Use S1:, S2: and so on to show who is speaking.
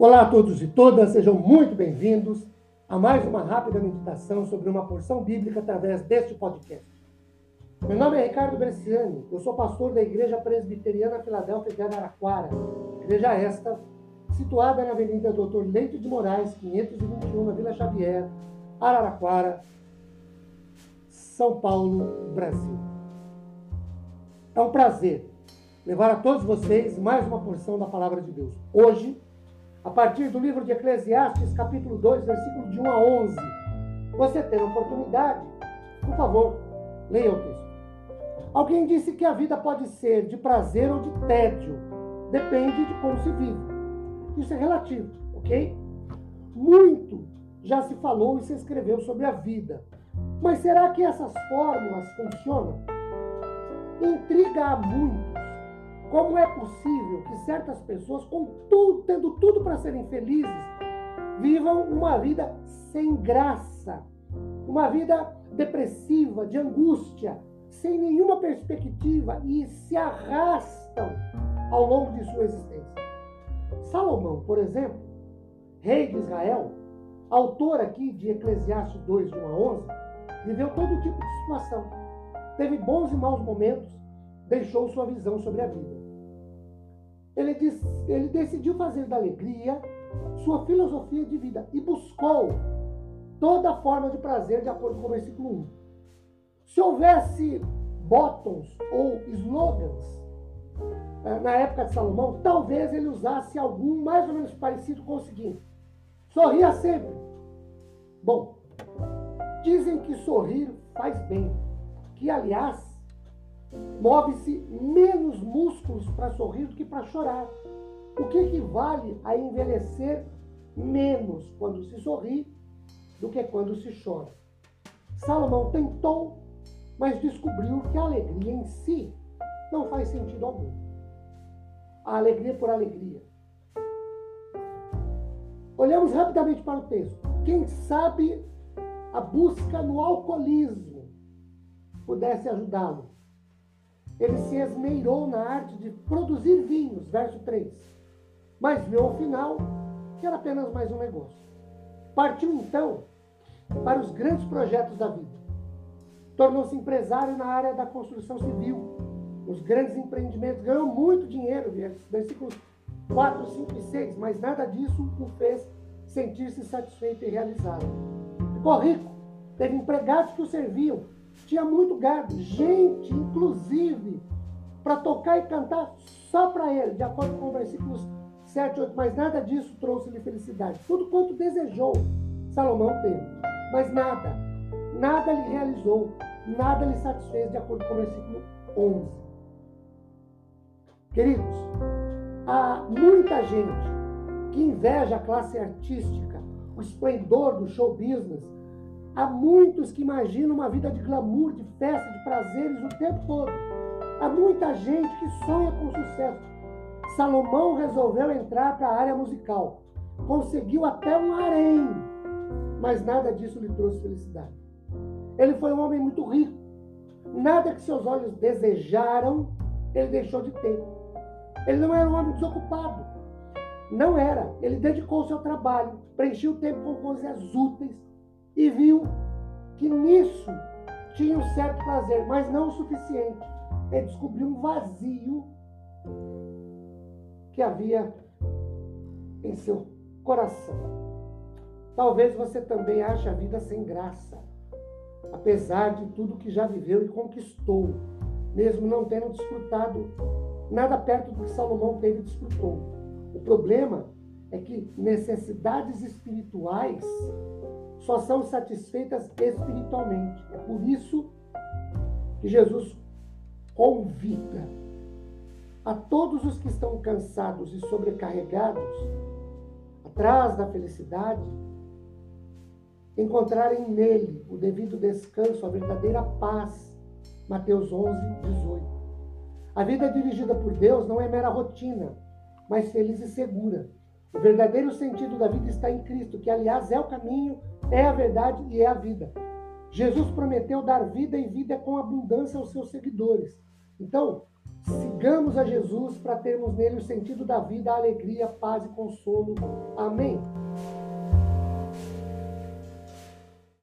S1: Olá a todos e todas, sejam muito bem-vindos a mais uma rápida meditação sobre uma porção bíblica através deste podcast. Meu nome é Ricardo Bresciani, eu sou pastor da Igreja Presbiteriana Filadélfia de Araraquara, igreja esta situada na Avenida Doutor Leite de Moraes, 521, na Vila Xavier, Araraquara, São Paulo, Brasil. É um prazer levar a todos vocês mais uma porção da palavra de Deus. Hoje, a partir do livro de Eclesiastes, capítulo 2, versículo de 1 a 11. Você tem oportunidade, por favor, leia o texto. Alguém disse que a vida pode ser de prazer ou de tédio, depende de como se vive. Isso é relativo, ok? Muito já se falou e se escreveu sobre a vida. Mas será que essas fórmulas funcionam? Intriga a muitos como é possível que certas pessoas, tudo, tendo tudo para serem felizes, vivam uma vida sem graça, uma vida depressiva, de angústia, sem nenhuma perspectiva e se arrastam ao longo de sua existência? Salomão, por exemplo, rei de Israel, autor aqui de Eclesiastes 2, de 1 a 11, viveu todo tipo de situação. Teve bons e maus momentos, deixou sua visão sobre a vida ele, diz, ele decidiu fazer da alegria sua filosofia de vida e buscou toda forma de prazer de acordo com o versículo 1. Se houvesse bottoms ou slogans eh, na época de Salomão, talvez ele usasse algum mais ou menos parecido com o seguinte: sorria sempre. Bom, dizem que sorrir faz bem, que aliás Move-se menos músculos para sorrir do que para chorar. O que equivale a envelhecer menos quando se sorri do que quando se chora. Salomão tentou, mas descobriu que a alegria em si não faz sentido algum. A alegria por alegria. Olhamos rapidamente para o texto. Quem sabe a busca no alcoolismo pudesse ajudá-lo ele se esmeirou na arte de produzir vinhos, verso 3. Mas viu ao final que era apenas mais um negócio. Partiu então para os grandes projetos da vida. Tornou-se empresário na área da construção civil, os grandes empreendimentos, ganhou muito dinheiro, versículos 4, 5 e 6, mas nada disso o fez sentir-se satisfeito e realizado. Ficou rico, teve empregados que o serviam, tinha muito gado, gente, inclusive, para tocar e cantar só para ele, de acordo com versículos 7 e 8. Mas nada disso trouxe-lhe felicidade. Tudo quanto desejou, Salomão teve. Mas nada, nada lhe realizou, nada lhe satisfez, de acordo com o versículo 11. Queridos, há muita gente que inveja a classe artística, o esplendor do show business, Há muitos que imaginam uma vida de glamour, de festa, de prazeres o tempo todo. Há muita gente que sonha com sucesso. Salomão resolveu entrar para a área musical. Conseguiu até um harém, mas nada disso lhe trouxe felicidade. Ele foi um homem muito rico. Nada que seus olhos desejaram, ele deixou de ter. Ele não era um homem desocupado. Não era. Ele dedicou-se ao trabalho, preencheu o tempo com coisas úteis e viu que nisso tinha um certo prazer, mas não o suficiente. Ele descobriu um vazio que havia em seu coração. Talvez você também ache a vida sem graça, apesar de tudo que já viveu e conquistou, mesmo não tendo desfrutado nada perto do que Salomão teve e desfrutou. O problema é que necessidades espirituais só são satisfeitas espiritualmente. É por isso que Jesus convida a todos os que estão cansados e sobrecarregados, atrás da felicidade, encontrarem nele o devido descanso, a verdadeira paz. Mateus 11, 18. A vida dirigida por Deus não é mera rotina, mas feliz e segura. O verdadeiro sentido da vida está em Cristo, que aliás é o caminho, é a verdade e é a vida. Jesus prometeu dar vida e vida com abundância aos seus seguidores. Então, Sigamos a Jesus para termos nele o sentido da vida, a alegria, paz e consolo. Amém.